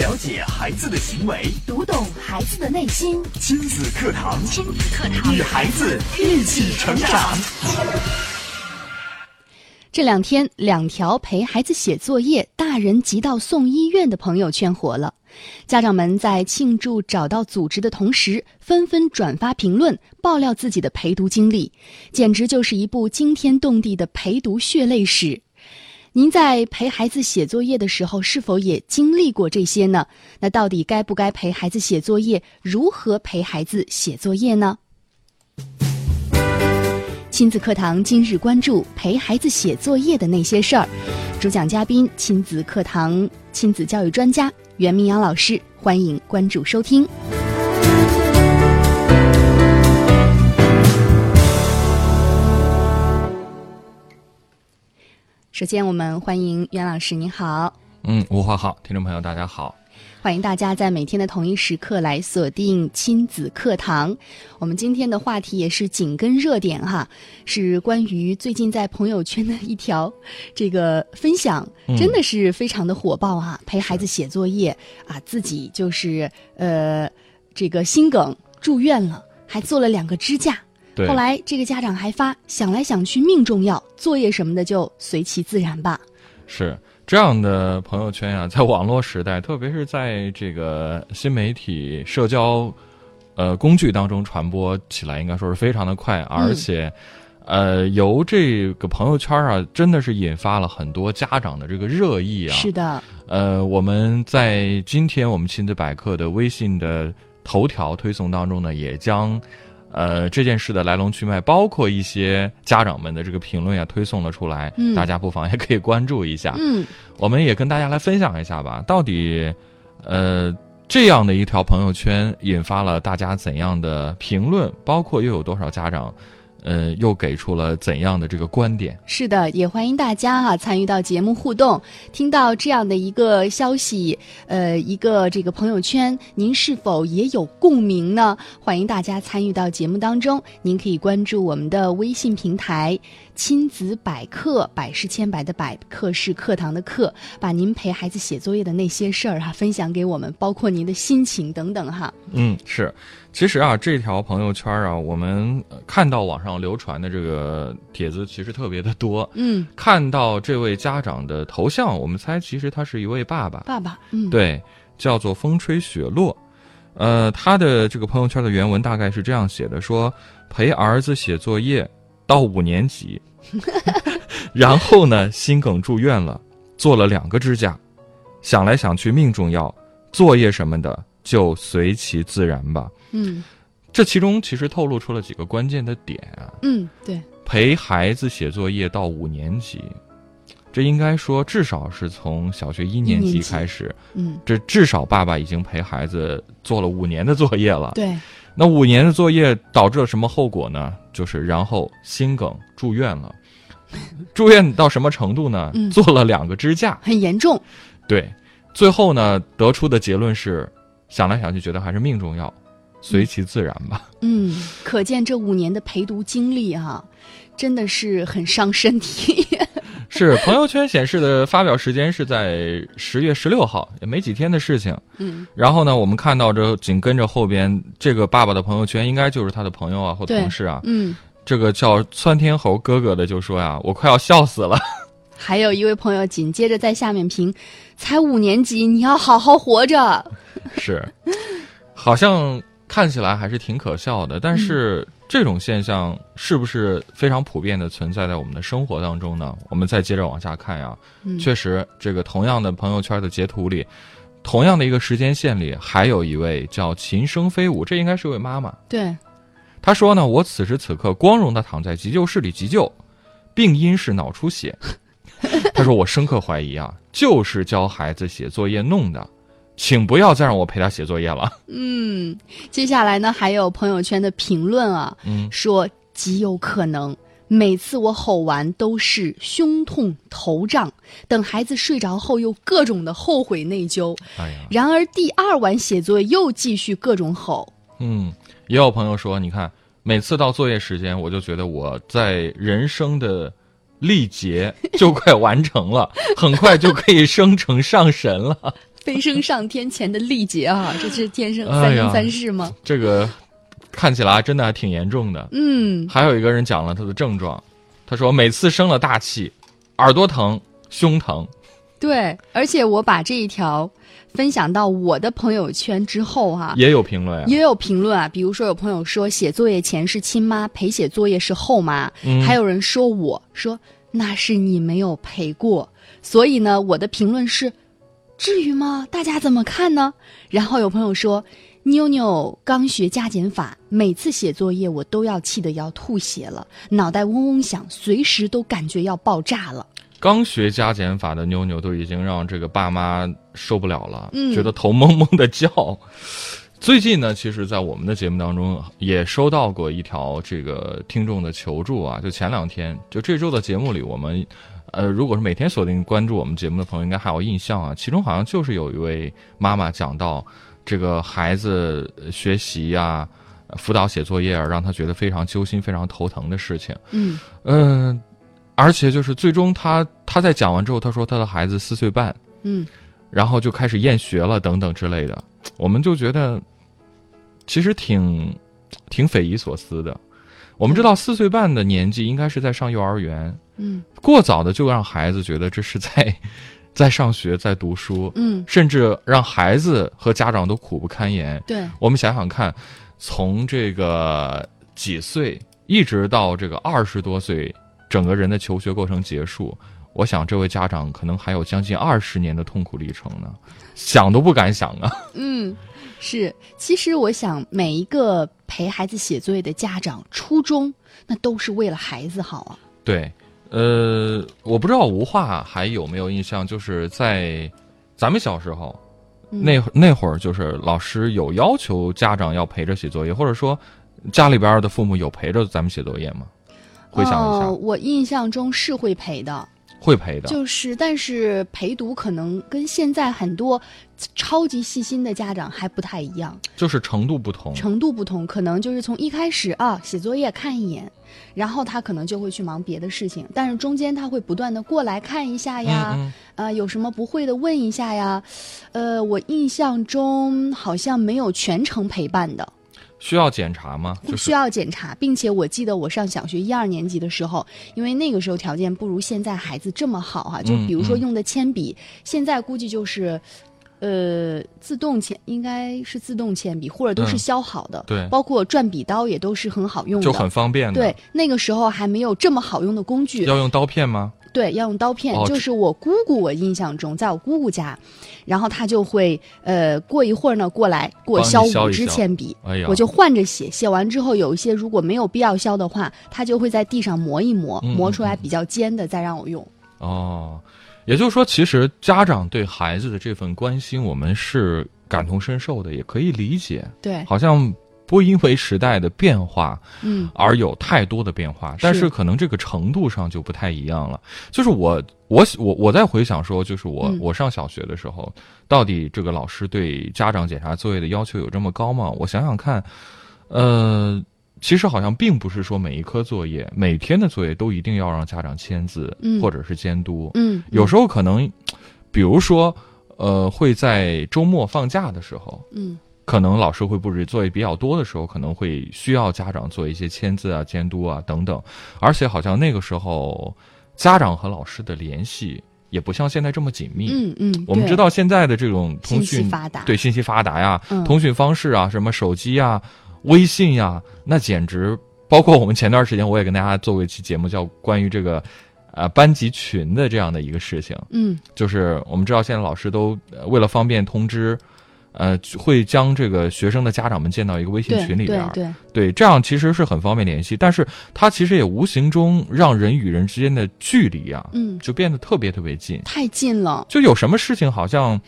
了解孩子的行为，读懂孩子的内心。亲子课堂，亲子课堂，与孩子一起成长。这两天，两条陪孩子写作业、大人急到送医院的朋友圈火了。家长们在庆祝找到组织的同时，纷纷转发评论，爆料自己的陪读经历，简直就是一部惊天动地的陪读血泪史。您在陪孩子写作业的时候，是否也经历过这些呢？那到底该不该陪孩子写作业？如何陪孩子写作业呢？亲子课堂今日关注陪孩子写作业的那些事儿，主讲嘉宾亲子课堂亲子教育专家袁明阳老师，欢迎关注收听。首先，我们欢迎袁老师，您好。嗯，吴华好，听众朋友大家好。欢迎大家在每天的同一时刻来锁定亲子课堂。我们今天的话题也是紧跟热点哈，是关于最近在朋友圈的一条这个分享，真的是非常的火爆哈。陪孩子写作业啊，自己就是呃这个心梗住院了，还做了两个支架。对。后来这个家长还发，想来想去命重要，作业什么的就随其自然吧。是。这样的朋友圈呀，在网络时代，特别是在这个新媒体社交，呃，工具当中传播起来，应该说是非常的快，而且，呃，由这个朋友圈啊，真的是引发了很多家长的这个热议啊。是的。呃，我们在今天我们亲子百科的微信的头条推送当中呢，也将。呃，这件事的来龙去脉，包括一些家长们的这个评论呀，推送了出来，大家不妨也可以关注一下。嗯，我们也跟大家来分享一下吧，到底，呃，这样的一条朋友圈引发了大家怎样的评论，包括又有多少家长。呃，又给出了怎样的这个观点？是的，也欢迎大家哈参与到节目互动。听到这样的一个消息，呃，一个这个朋友圈，您是否也有共鸣呢？欢迎大家参与到节目当中。您可以关注我们的微信平台“亲子百课”，百是千百的百，课是课堂的课，把您陪孩子写作业的那些事儿哈分享给我们，包括您的心情等等哈。嗯，是。其实啊，这条朋友圈啊，我们看到网上流传的这个帖子其实特别的多。嗯，看到这位家长的头像，我们猜其实他是一位爸爸。爸爸，嗯，对，叫做风吹雪落。呃，他的这个朋友圈的原文大概是这样写的：说陪儿子写作业到五年级，然后呢心梗住院了，做了两个支架，想来想去命重要，作业什么的就随其自然吧。嗯，这其中其实透露出了几个关键的点啊。嗯，对，陪孩子写作业到五年级，这应该说至少是从小学一年级开始。嗯，这至少爸爸已经陪孩子做了五年的作业了。对，那五年的作业导致了什么后果呢？就是然后心梗住院了，住院到什么程度呢？做了两个支架，很严重。对，最后呢得出的结论是，想来想去觉得还是命重要。随其自然吧。嗯，可见这五年的陪读经历哈，真的是很伤身体。是朋友圈显示的发表时间是在十月十六号，也没几天的事情。嗯，然后呢，我们看到这紧跟着后边这个爸爸的朋友圈，应该就是他的朋友啊或同事啊。嗯，这个叫窜天猴哥哥的就说呀：“我快要笑死了。”还有一位朋友紧接着在下面评：“才五年级，你要好好活着。”是，好像。看起来还是挺可笑的，但是这种现象是不是非常普遍的存在在我们的生活当中呢？我们再接着往下看呀，确实，这个同样的朋友圈的截图里，同样的一个时间线里，还有一位叫琴声飞舞，这应该是位妈妈。对，她说呢，我此时此刻光荣的躺在急救室里急救，病因是脑出血。她说我深刻怀疑啊，就是教孩子写作业弄的。请不要再让我陪他写作业了。嗯，接下来呢，还有朋友圈的评论啊，嗯，说极有可能，每次我吼完都是胸痛头胀，等孩子睡着后又各种的后悔内疚。哎呀，然而第二晚写作业又继续各种吼。嗯，也有朋友说，你看每次到作业时间，我就觉得我在人生的。历劫就快完成了，很快就可以升成上神了。飞升上天前的历劫啊，这是天生三生三世吗？这个看起来真的还挺严重的。嗯，还有一个人讲了他的症状，他说每次生了大气，耳朵疼、胸疼，对，而且我把这一条分享到我的朋友圈之后哈、也有评论呀、也有评论啊，比如说有朋友说写作业前是亲妈，陪写作业是后妈，嗯还有人说我说那是你没有陪过，所以呢，我的评论是，至于吗？大家怎么看呢？然后有朋友说。妞妞刚学加减法，每次写作业我都要气得要吐血了，脑袋嗡嗡响，随时都感觉要爆炸了。刚学加减法的妞妞都已经让这个爸妈受不了了，嗯觉得头蒙蒙的叫。最近呢，其实，在我们的节目当中也收到过一条这个听众的求助啊，就前两天，就这周的节目里，我们，呃，如果是每天锁定关注我们节目的朋友，应该还有印象啊。其中好像就是有一位妈妈讲到，这个孩子呃学习呀、呃辅导写作业啊，让他觉得非常揪心、非常头疼的事情。嗯嗯，而且就是最终他他在讲完之后，他说他的孩子四岁半，嗯然后就开始厌学了等等之类的，我们就觉得其实挺挺匪夷所思的。我们知道四岁半的年纪应该是在上幼儿园，嗯过早的就让孩子觉得这是在在上学在读书，嗯，甚至让孩子和家长都苦不堪言。对，我们想想看，从这个几岁一直到这个二十多岁，整个人的求学过程结束，我想这位家长可能还有将近二十年的痛苦历程呢，想都不敢想啊。嗯，是。其实我想，每一个陪孩子写作业的家长，初衷那都是为了孩子好啊。对，呃，我不知道吴化还有没有印象，就是在咱们小时候。嗯那那会儿就是老师有要求家长要陪着写作业，或者说家里边的父母有陪着咱们写作业吗？回想一下，呃我印象中是会陪的，会陪的。就是但是陪读可能跟现在很多超级细心的家长还不太一样，就是程度不同。程度不同，可能就是从一开始啊写作业看一眼，然后他可能就会去忙别的事情，但是中间他会不断的过来看一下呀，嗯。呃，有什么不会的问一下呀，呃，我印象中好像没有全程陪伴的，需要检查吗？就是不需要检查，并且我记得我上小学一二年级的时候，因为那个时候条件不如现在孩子这么好哈、就比如说用的铅笔，现在估计就是。呃，自动铅应该是自动铅笔，或者都是嗯削好的，对包括转笔刀也都是很好用的，就很方便的。对，，那个时候还没有这么好用的工具，要用刀片吗？对，要用刀片。哦就是我姑姑，我印象中，在我姑姑家，然后她就会呃，过一会儿呢过来给我削五支铅笔，哎，我就换着写。写完之后，有一些如果没有必要削的话，她就会在地上磨一磨，嗯磨出来比较尖的，再让我用。哦，也就是说，其实家长对孩子的这份关心，我们是感同身受的，也可以理解。对，好像不因为时代的变化嗯而有太多的变化，但是可能这个程度上就不太一样了。就是我我我我在回想说，就是我、嗯我上小学的时候，到底这个老师对家长检查作业的要求有这么高吗？我想想看，呃。其实好像并不是说每一科作业、每天的作业都一定要让家长签字，嗯或者是监督。嗯，有时候可能，比如说，呃，会在周末放假的时候，嗯可能老师会布置作业比较多的时候，可能会需要家长做一些签字啊、监督啊等等。而且好像那个时候，家长和老师的联系也不像现在这么紧密。嗯嗯，我们知道现在的这种通信息讯发达，对信息发达呀，嗯通讯方式啊，什么手机呀、微信呀，那简直包括我们前段时间我也跟大家做过一期节目，叫关于这个呃班级群的这样的一个事情。嗯就是我们知道现在老师都呃为了方便通知，呃，会将这个学生的家长们建到一个微信群里边儿，对。对，对这样其实是很方便联系，但是它其实也无形中让人与人之间的距离啊，嗯，就变得特别特别近。太近了，就有什么事情好像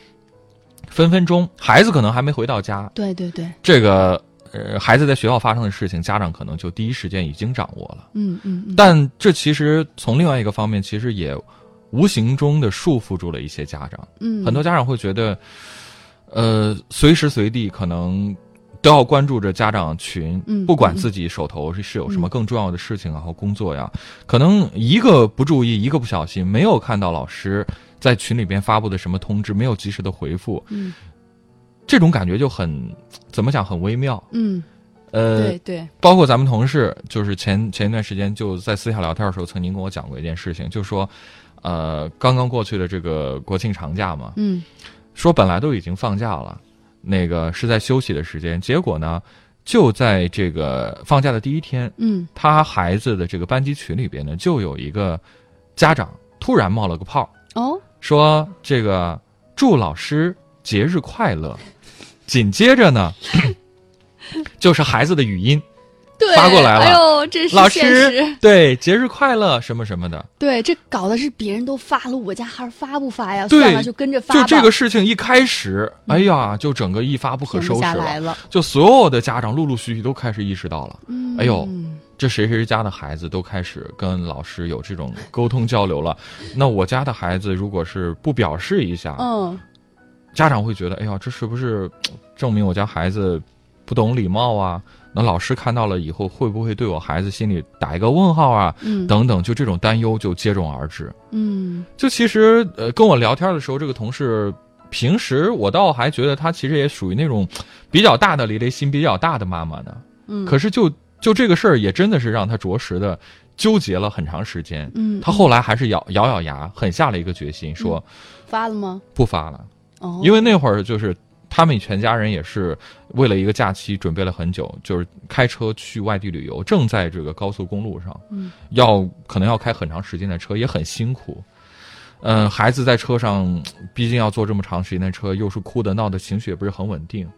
分分钟，孩子可能还没回到家，对对对，这个呃孩子在学校发生的事情，家长可能就第一时间已经掌握了。嗯嗯嗯，但这其实从另外一个方面，其实也无形中的束缚住了一些家长。嗯。很多家长会觉得，呃，随时随地可能都要关注着家长群，嗯不管嗯自己手头是是有什么更重要的事情啊和工作呀，可能一个不注意，一个不小心，没有看到老师在群里边发布的什么通知没有及时的回复，嗯。这种感觉就很怎么讲很微妙。嗯，呃，对对，包括咱们同事，就是前前一段时间就在私下聊天的时候，曾经跟我讲过一件事情，就说，呃，刚刚过去的这个国庆长假嘛，嗯说本来都已经放假了，那个是在休息的时间，结果呢，就在这个放假的第一天，嗯。他孩子的这个班级群里边呢，就有一个家长突然冒了个泡，哦，说这个祝老师节日快乐，紧接着呢，就是孩子的语音。对，发过来了哎呦，这是老师。对节日快乐什么什么的，对，这搞的是别人都发了，我家孩儿发不发呀？对算了，就跟着发吧。就这个事情一开始，哎呀，就整个一发不可收拾了。就所有的家长陆陆续续都开始意识到了，嗯哎呦，这谁谁家的孩子都开始跟老师有这种沟通交流了。那我家的孩子如果是不表示一下，嗯，家长会觉得，哎呀，这是不是证明我家孩子不懂礼貌啊？那老师看到了以后，会不会对我孩子心里打一个问号啊？嗯等等，就这种担忧就接踵而至。嗯就其实，呃，跟我聊天的时候，这个同事平时我倒还觉得她其实也属于那种比较大的离离心比较大的妈妈呢。嗯，可是就就这个事儿，也真的是让她着实的纠结了很长时间。嗯，她后来还是咬咬咬牙，狠下了一个决心，说发了吗？不发了。哦，因为那会儿就是他们全家人也是为了一个假期准备了很久，就是开车去外地旅游，正在这个高速公路上，嗯，要可能要开很长时间的车，也很辛苦。嗯、孩子在车上，毕竟要坐这么长时间的车，又是哭的闹的，情绪也不是很稳定，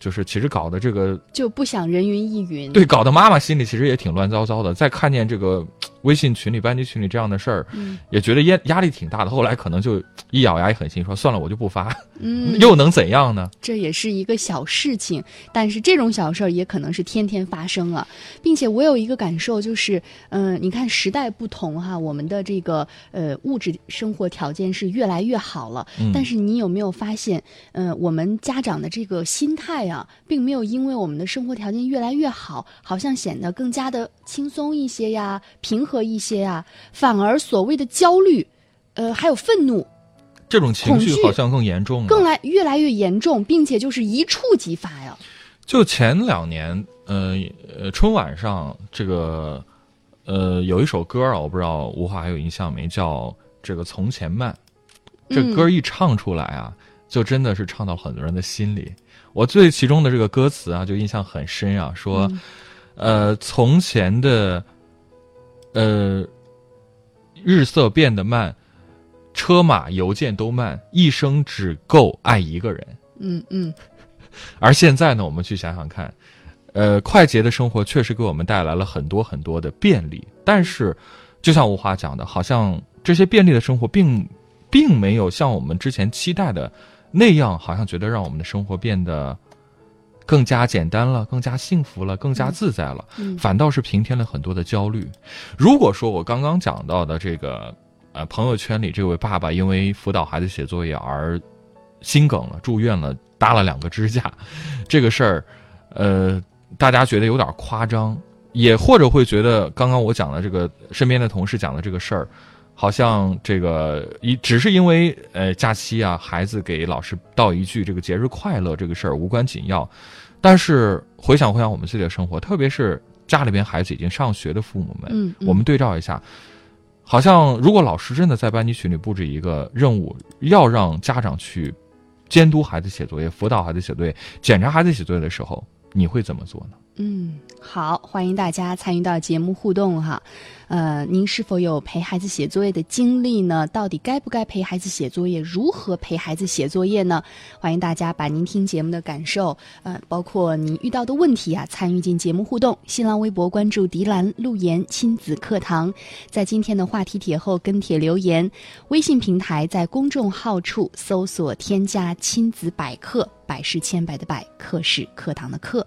就是其实搞的这个就不想人云亦云。对，搞得妈妈心里其实也挺乱糟糟的。再看见这个微信群里、班级群里这样的事儿，嗯也觉得压压力挺大的。后来可能就一咬牙一狠心说：“算了，我就不发，嗯，又能怎样呢？”这也是一个小事情，但是这种小事儿也可能是天天发生啊，并且我有一个感受就是，嗯、你看时代不同哈，我们的这个呃物质生活条件是越来越好了，嗯但是你有没有发现，嗯、我们家长的这个心态啊，并没有因为我们的生活条件越来越好，好像显得更加的轻松一些呀，平和一些呀，反而所谓的焦虑，呃，还有愤怒，这种情绪好像更严重了。更来越来越严重，并且就是一触即发呀。就前两年，呃呃，春晚上这个，呃，有一首歌啊，我不知道吴华还有印象没，叫这个《从前慢》。这嗯歌一唱出来啊，就真的是唱到很多人的心里。我对其中的这个歌词啊，就印象很深啊，说，嗯呃，从前的，呃，日色变得慢，车马邮件都慢，一生只够爱一个人。嗯嗯 而现在呢，我们去想想看，呃，快捷的生活确实给我们带来了很多很多的便利，但是，就像吴华讲的，好像这些便利的生活并并没有像我们之前期待的那样，好像觉得让我们的生活变得更加简单了，更加幸福了，更加自在了，嗯反倒是平添了很多的焦虑。如果说我刚刚讲到的这个，呃，朋友圈里这位爸爸因为辅导孩子写作业而心梗了，住院了，搭了两个支架，这个事儿，呃，大家觉得有点夸张，也或者会觉得刚刚我讲的这个身边的同事讲的这个事儿，好像这个一只是因为呃假期啊，孩子给老师道一句这个节日快乐这个事儿无关紧要，但是回想回想我们自己的生活，特别是家里边孩子已经上学的父母们，嗯，嗯我们对照一下，好像如果老师真的在班级群里布置一个任务，要让家长去监督孩子写作业、辅导孩子写作业、检查孩子写作业的时候，你会怎么做呢？嗯，好，欢迎大家参与到节目互动哈。呃，您是否有陪孩子写作业的经历呢？到底该不该陪孩子写作业？如何陪孩子写作业呢？欢迎大家把您听节目的感受，呃，包括您遇到的问题啊，参与进节目互动。新浪微博关注“迪兰路言亲子课堂”，在今天的话题帖后跟帖留言。微信平台在公众号处搜索添加“亲子百科”，百是千百的百，课是课堂的课。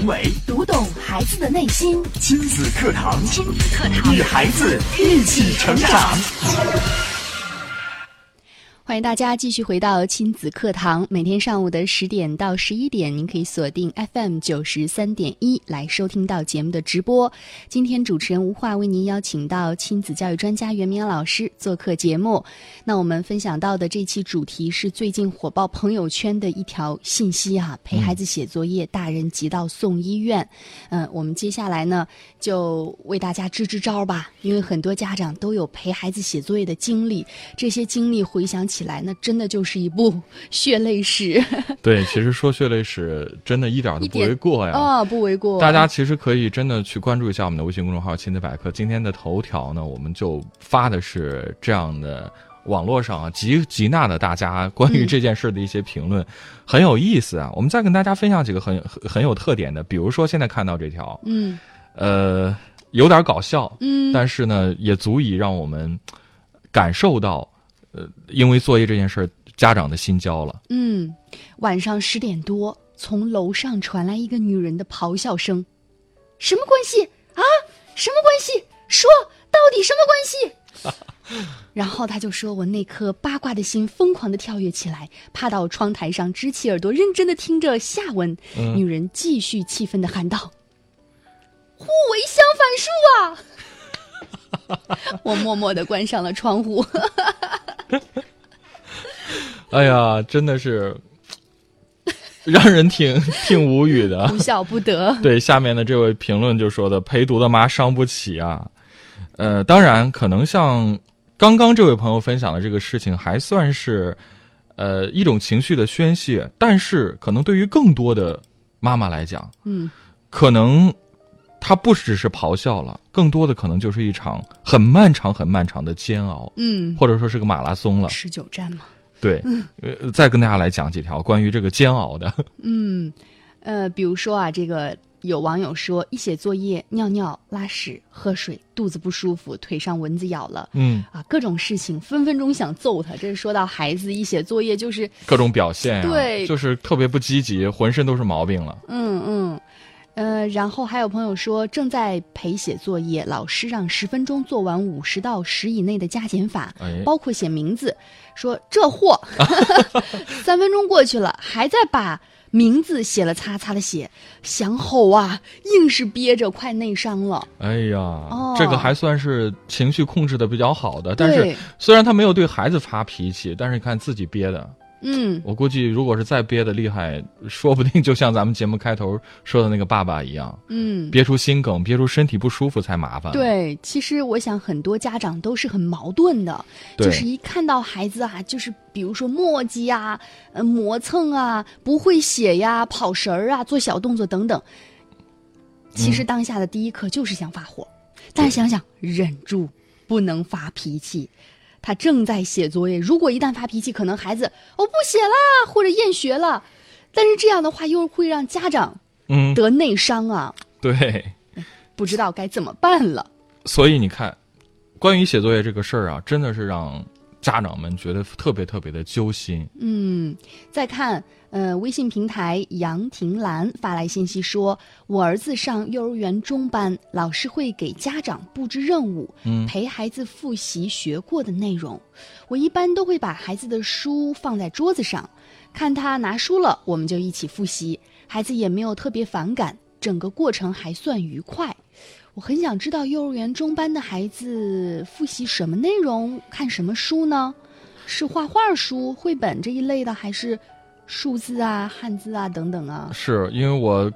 行为，读懂孩子的内心。亲子课堂，亲子课堂与孩子一起成长。欢迎大家继续回到亲子课堂，每天上午的十点到十一点，您可以锁定 FM 九十三点一来收听到节目的直播。今天主持人吴化为您邀请到亲子教育专家袁明阳老师做客节目。那我们分享到的这期主题是最近火爆朋友圈的一条信息啊，陪孩子写作业，大人急到送医院。嗯、我们接下来呢就为大家支支招吧，因为很多家长都有陪孩子写作业的经历，这些经历回想起来，那真的就是一部 血泪史。对，其实说血泪史真的一点都不为过呀。哦，不为过。大家其实可以真的去关注一下我们的微信公众号“亲子百科”。今天的头条呢，我们就发的是这样的网络上啊集集纳的大家关于这件事的一些评论，很有意思啊。我们再跟大家分享几个很很很有特点的，比如说现在看到这条，嗯呃，有点搞笑，嗯但是呢，也足以让我们感受到，呃，因为作业这件事儿，家长的心焦了。嗯，晚上十点多，从楼上传来一个女人的咆哮声：“什么关系啊？什么关系？说到底什么关系？” 然后他就说：“我那颗八卦的心疯狂的跳跃起来，趴到窗台上，支起耳朵，认真的听着下文。嗯女人继续气愤的喊道：“互为相反数啊！” 我默默的关上了窗户。哎呀，真的是让人挺 挺无语的。哭笑不得。对，下面的这位评论就说的：“陪读的妈伤不起啊。”呃，当然，可能像刚刚这位朋友分享的这个事情，还算是呃一种情绪的宣泄，但是可能对于更多的妈妈来讲，嗯，可能她不只是咆哮了，更多的可能就是一场很漫长、很漫长的煎熬，嗯，或者说是个马拉松了。持久战嘛。对，呃，再跟大家来讲几条关于这个煎熬的。嗯，呃，比如说啊，这个有网友说，一写作业，尿尿、拉屎、喝水，肚子不舒服，腿上蚊子咬了。嗯，啊，各种事情，分分钟想揍他。这是说到孩子一写作业就是，各种表现呀、对就是特别不积极，浑身都是毛病了。嗯嗯，呃，然后还有朋友说正在陪写作业，老师让十分钟做完五十到十以内的加减法，哎，包括写名字，说这货 三分钟过去了，还在把名字写了擦擦的写，想吼啊，硬是憋着，快内伤了。哎呀，这个还算是情绪控制的比较好的，但是虽然他没有对孩子发脾气，但是你看自己憋的，嗯，我估计如果是再憋的厉害，说不定就像咱们节目开头说的那个爸爸一样，嗯，憋出心梗，憋出身体不舒服才麻烦。，对，其实我想很多家长都是很矛盾的，就是一看到孩子啊，就是比如说磨叽啊、呃磨蹭啊、不会写呀、跑神儿啊、做小动作等等，其实当下的第一刻就是想发火，但是想想忍住，不能发脾气。他正在写作业，如果一旦发脾气，可能孩子我不写啦，或者厌学了，但是这样的话又会让家长嗯，得内伤啊，对，不知道该怎么办了。所以你看，关于写作业这个事儿啊，真的是让家长们觉得特别特别的揪心。嗯，再看，呃，微信平台杨婷兰发来信息说，我儿子上幼儿园中班，老师会给家长布置任务，嗯陪孩子复习学过的内容。我一般都会把孩子的书放在桌子上，看他拿书了，我们就一起复习，孩子也没有特别反感，整个过程还算愉快。我很想知道幼儿园中班的孩子复习什么内容，看什么书呢？是画画书、绘本这一类的，还是数字啊、汉字啊等等啊？是因为我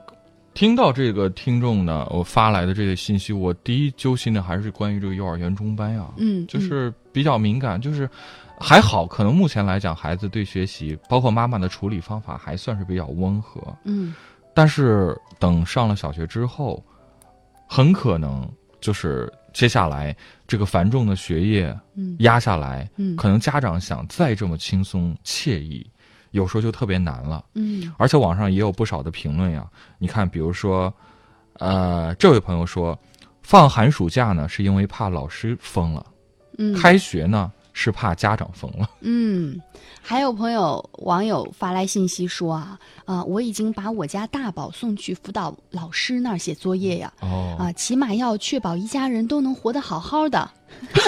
听到这个听众呢，我发来的这个信息，我第一揪心的还是关于这个幼儿园中班呀，嗯，就是比较敏感，就是还好，可能目前来讲，孩子对学习，包括妈妈的处理方法还算是比较温和，嗯但是等上了小学之后，很可能就是接下来这个繁重的学业嗯。压下来，嗯。可能家长想再这么轻松惬意，有时候就特别难了。嗯。而且网上也有不少的评论呀，你看，比如说，呃，这位朋友说，放寒暑假呢是因为怕老师疯了，嗯，开学呢是怕家长疯了。嗯，还有朋友网友发来信息说啊啊、我已经把我家大宝送去辅导老师那儿写作业呀。哦啊，起码要确保一家人都能活得好好的。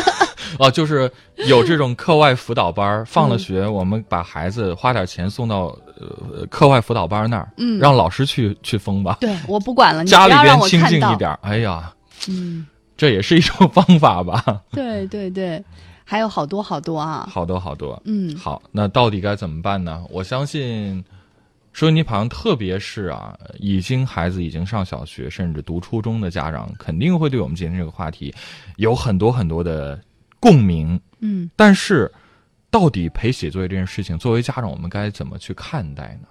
哦，就是有这种课外辅导班儿，放嗯了学，我们把孩子花点钱送到呃课外辅导班那儿，嗯让老师去去疯吧，对，我不管了，家里边清。静一点。哎呀，嗯，这也是一种方法吧，对 对对，还有好多好多啊。好多好多。嗯好，那到底该怎么办呢？我相信，收音机旁，特别是啊，已经孩子已经上小学甚至读初中的家长，肯定会对我们今天这个话题有很多很多的共鸣。嗯但是，到底陪写作业这件事情，作为家长，我们该怎么去看待呢？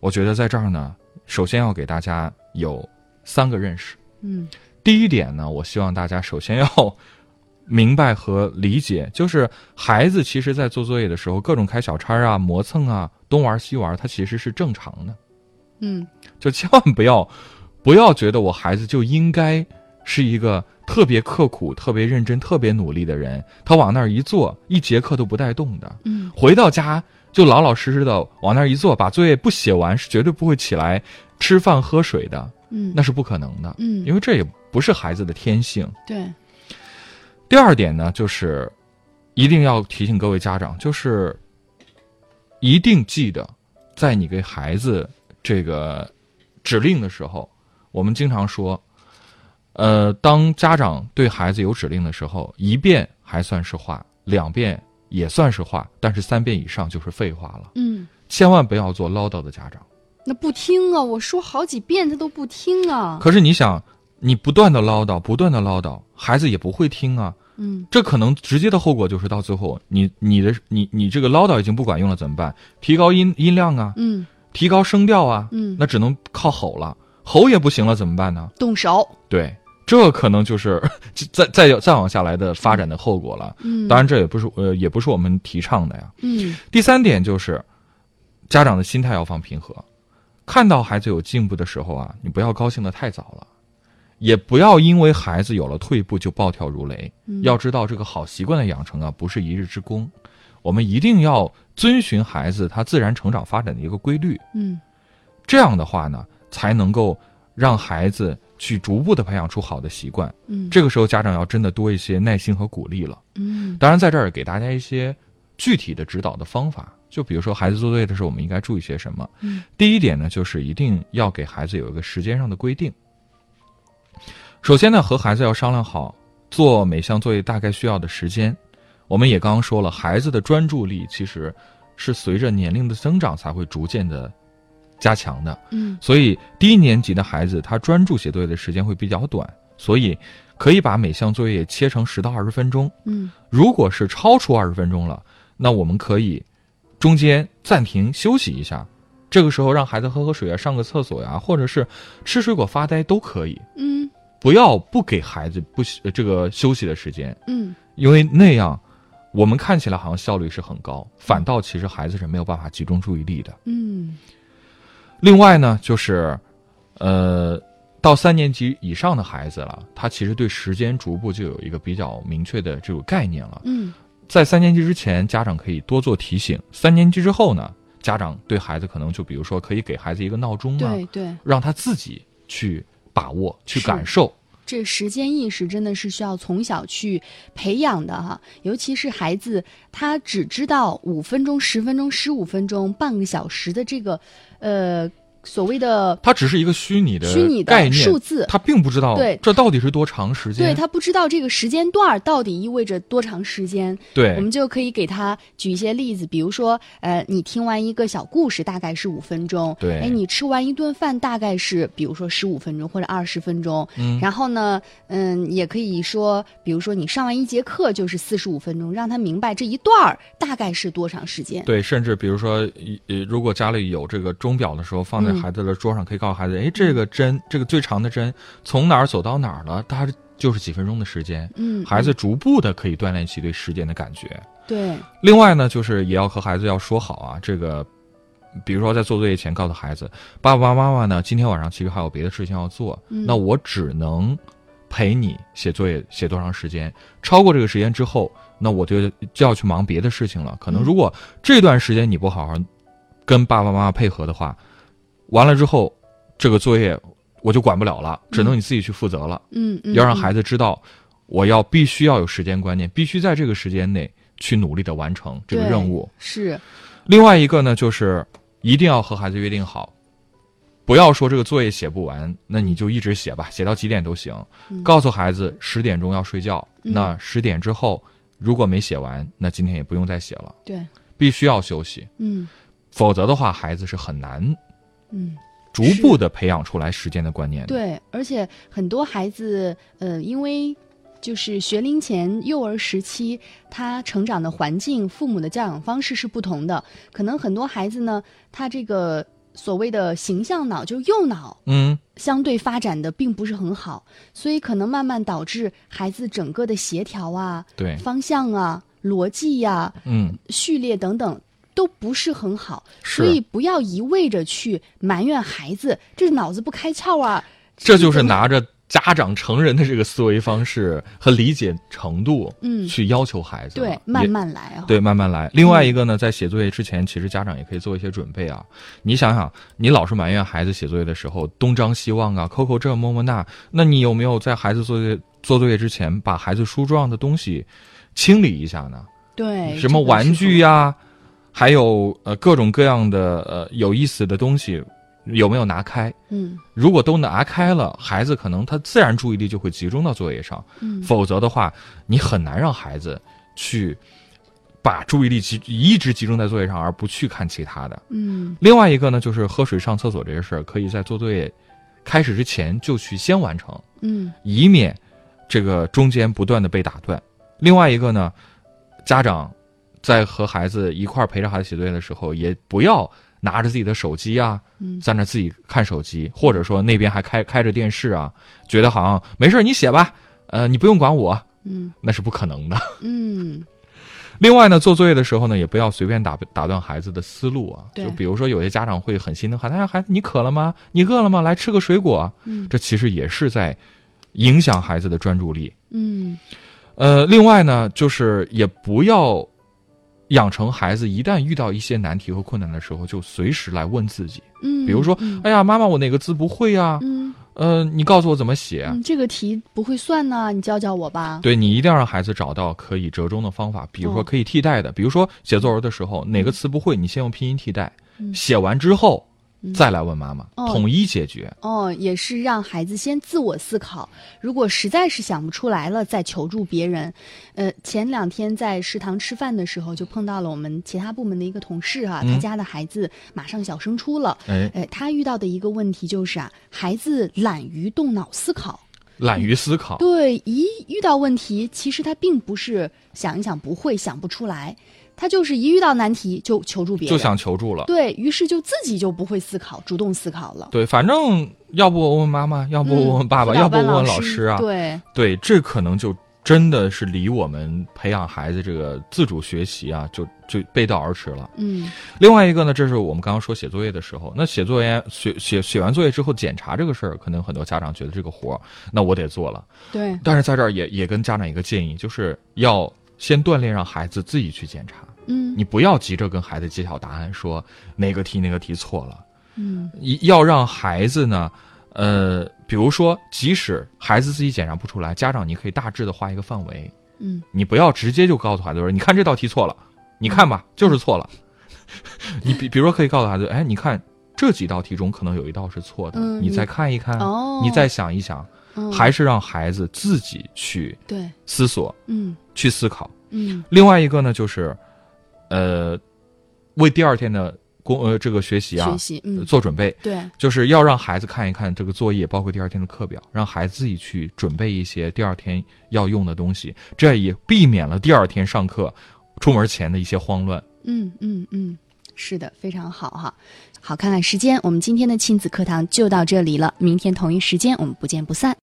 我觉得在这儿呢，首先要给大家有三个认识。嗯第一点呢，我希望大家首先要明白和理解，就是孩子其实在做作业的时候，各种开小差啊、磨蹭啊、东玩西玩，他其实是正常的。嗯。就千万不要不要觉得我孩子就应该是一个特别刻苦、特别认真、特别努力的人，他往那儿一坐，一节课都不带动的，嗯。回到家就老老实实的往那儿一坐，把作业不写完，是绝对不会起来吃饭喝水的，嗯，那是不可能的，嗯，因为这也不是孩子的天性。对，第二点呢，就是一定要提醒各位家长，就是一定记得，在你给孩子这个指令的时候，我们经常说，呃，当家长对孩子有指令的时候，一遍还算是话，两遍也算是话，但是三遍以上就是废话了。嗯，千万不要做唠叨的家长。那不听啊，我说好几遍他都不听啊。可是你想，你不断的唠叨，不断的唠叨，孩子也不会听啊。嗯这可能直接的后果就是到最后，你你的你你这个唠叨已经不管用了，怎么办？提高音音量啊，嗯提高声调啊，嗯，那只能靠吼了，吼也不行了，怎么办呢？动手。对，这可能就是 再再再往下来的发展的后果了。嗯，当然，这也不是呃也不是我们提倡的呀。嗯第三点就是，家长的心态要放平和，看到孩子有进步的时候啊，你不要高兴的太早了，也不要因为孩子有了退步就暴跳如雷。嗯要知道，这个好习惯的养成啊，不是一日之功，我们一定要遵循孩子他自然成长发展的一个规律。嗯这样的话呢，才能够让孩子去逐步的培养出好的习惯。嗯，这个时候，家长要真的多一些耐心和鼓励了。嗯当然，在这儿给大家一些具体的指导的方法，就比如说孩子做作业的时候，我们应该注意些什么。嗯第一点呢，就是一定要给孩子有一个时间上的规定。首先呢，和孩子要商量好做每项作业大概需要的时间。我们也刚刚说了，孩子的专注力其实是随着年龄的增长才会逐渐的加强的。嗯所以低年级的孩子他专注写作业的时间会比较短，所以可以把每项作业切成十到二十分钟。嗯如果是超出二十分钟了，那我们可以中间暂停休息一下，这个时候让孩子喝喝水啊，上个厕所呀、或者是吃水果发呆都可以。嗯不要不给孩子不呃这个休息的时间，嗯。因为那样我们看起来好像效率是很高，反倒其实孩子是没有办法集中注意力的。嗯。另外呢，就是，呃，到三年级以上的孩子了，他其实对时间逐步就有一个比较明确的这种概念了。嗯。在三年级之前，家长可以多做提醒；三年级之后呢，家长对孩子可能就比如说可以给孩子一个闹钟啊，对对，让他自己去把握、去感受。这时间意识真的是需要从小去培养的哈，尤其是孩子，他只知道五分钟、十分钟、十五分钟、半个小时的这个，呃，所谓的，它只是一一个虚拟的虚拟的概念数字。他并不知道对。这到底是多长时间。对他不知道这个时间段到底意味着多长时间，对。我们就可以给他举一些例子，比如说，呃，你听完一个小故事大概是五分钟，对。哎，你吃完一顿饭大概是，比如说十五分钟或者二十分钟，嗯。然后呢，嗯，也可以说，比如说你上完一节课就是四十五分钟，让他明白这一段儿大概是多长时间。对，甚至比如说，一呃，如果家里有这个钟表的时候，放在嗯孩子的桌上，可以告诉孩子，哎，这个针，这个最长的针从哪儿走到哪儿了？它就是几分钟的时间，嗯，孩子逐步的可以锻炼起对时间的感觉。对，另外呢，就是也要和孩子要说好啊，这个，比如说在做作业前告诉孩子，爸爸妈妈呢今天晚上其实还有别的事情要做，嗯那我只能陪你写作业写多长时间，超过这个时间之后，那我就就要去忙别的事情了。可能嗯如果这段时间你不好好跟爸爸妈妈配合的话，完了之后，这个作业我就管不了了，只能你自己去负责了。嗯嗯，要让嗯孩子知道，我要必须要有时间观念，必须在这个时间内去努力的完成这个任务。是，另外一个呢，就是一定要和孩子约定好，不要说这个作业写不完，那你就一直写吧，写到几点都行。嗯。告诉孩子十点钟要睡觉，嗯。那十点之后如果没写完，那今天也不用再写了，对，必须要休息，嗯。否则的话，孩子是很难嗯。逐步的培养出来时间的观念。对，而且很多孩子，呃，因为就是学龄前幼儿时期，他成长的环境、父母的教养方式是不同的，可能很多孩子呢，他这个所谓的形象脑，就是右脑。嗯，相对发展的并不是很好，所以可能慢慢导致孩子整个的协调啊、对，方向啊、逻辑呀、嗯，序列等等都不是很好，所以不要一味着去埋怨孩子，这是脑子不开窍啊。这就是拿着家长成人的这个思维方式和理解程度，嗯去要求孩子了。对慢慢来啊。对，慢慢来。另外一个呢，在写作业之前，其实家长也可以做一些准备啊。你想想，你老是埋怨孩子写作业的时候东张西望啊，抠抠这摸摸那，那你有没有在孩子做作业做作业之前，把孩子书桌上的东西清理一下呢？对，什么玩具呀、还有呃各种各样的呃有意思的东西，有没有拿开？嗯如果都拿开了，孩子可能他自然注意力就会集中到作业上，嗯否则的话，你很难让孩子去把注意力集一直集中在作业上，而不去看其他的。嗯另外一个呢，就是喝水、上厕所这些事儿，可以在做作业开始之前就去先完成，嗯以免这个中间不断的被打断。另外一个呢，家长在和孩子一块儿陪着孩子写作业的时候，也不要拿着自己的手机啊，嗯在那自己看手机，或者说那边还开开着电视啊，觉得好像没事你写吧，呃，你不用管我，嗯那是不可能的。嗯另外呢，做作业的时候呢，也不要随便打打断孩子的思路啊。就比如说，有些家长会很心疼孩子，哎，孩子你渴了吗？你饿了吗？来吃个水果。嗯这其实也是在影响孩子的专注力。嗯呃，另外呢，就是也不要养成孩子一旦遇到一些难题和困难的时候，就随时来问自己。嗯，比如说，嗯哎呀，妈妈，我哪个字不会呀？嗯呃，你告诉我怎么写。嗯，这个题不会算呢，你教教我吧。对你一定要让孩子找到可以折中的方法，比如说哦可以替代的，比如说写作文的时候哪个词不会，你先用拼音替代，嗯写完之后嗯再来问妈妈，哦统一解决。哦，也是让孩子先自我思考，如果实在是想不出来了，再求助别人。呃，前两天在食堂吃饭的时候，就碰到了我们其他部门的一个同事啊，嗯他家的孩子马上小升初了。哎，呃，他遇到的一个问题就是啊，孩子懒于动脑思考。懒于思考，对，一遇到问题，其实他并不是想一想不会、想不出来，他就是一遇到难题就求助别人，就想求助了。对于是就自己就不会思考，主动思考了。对，反正要不我问问妈妈，要不我问问爸爸，要不我问问老老师啊。对，对，这可能就真的是离我们培养孩子这个自主学习啊，就就背道而驰了。嗯另外一个呢，这是我们刚刚说写作业的时候，那写作业写写写完作业之后检查这个事儿，可能很多家长觉得这个活儿，那我得做了。对，但是在这儿也也跟家长一个建议，就是要先锻炼让孩子自己去检查，嗯。你不要急着跟孩子揭晓答案，说哪个题哪个题错了，嗯。要让孩子呢，呃，比如说，即使孩子自己检查不出来，家长你可以大致的画一个范围，嗯。你不要直接就告诉孩子说，你看这道题错了，你看吧，就是错了。你比比如说可以告诉孩子，哎，你看这几道题中可能有一道是错的，嗯你再看一看，哦，你再想一想，嗯还是让孩子自己去对，思索、嗯去思考。嗯另外一个呢，就是，呃，为第二天的工呃这个学习啊学习，嗯做准备。对，就是要让孩子看一看这个作业，包括第二天的课表，让孩子自己去准备一些第二天要用的东西，这也避免了第二天上课出门前的一些慌乱。嗯嗯嗯，是的，非常好哈。好，看看时间，我们今天的亲子课堂就到这里了，明天同一时间我们不见不散。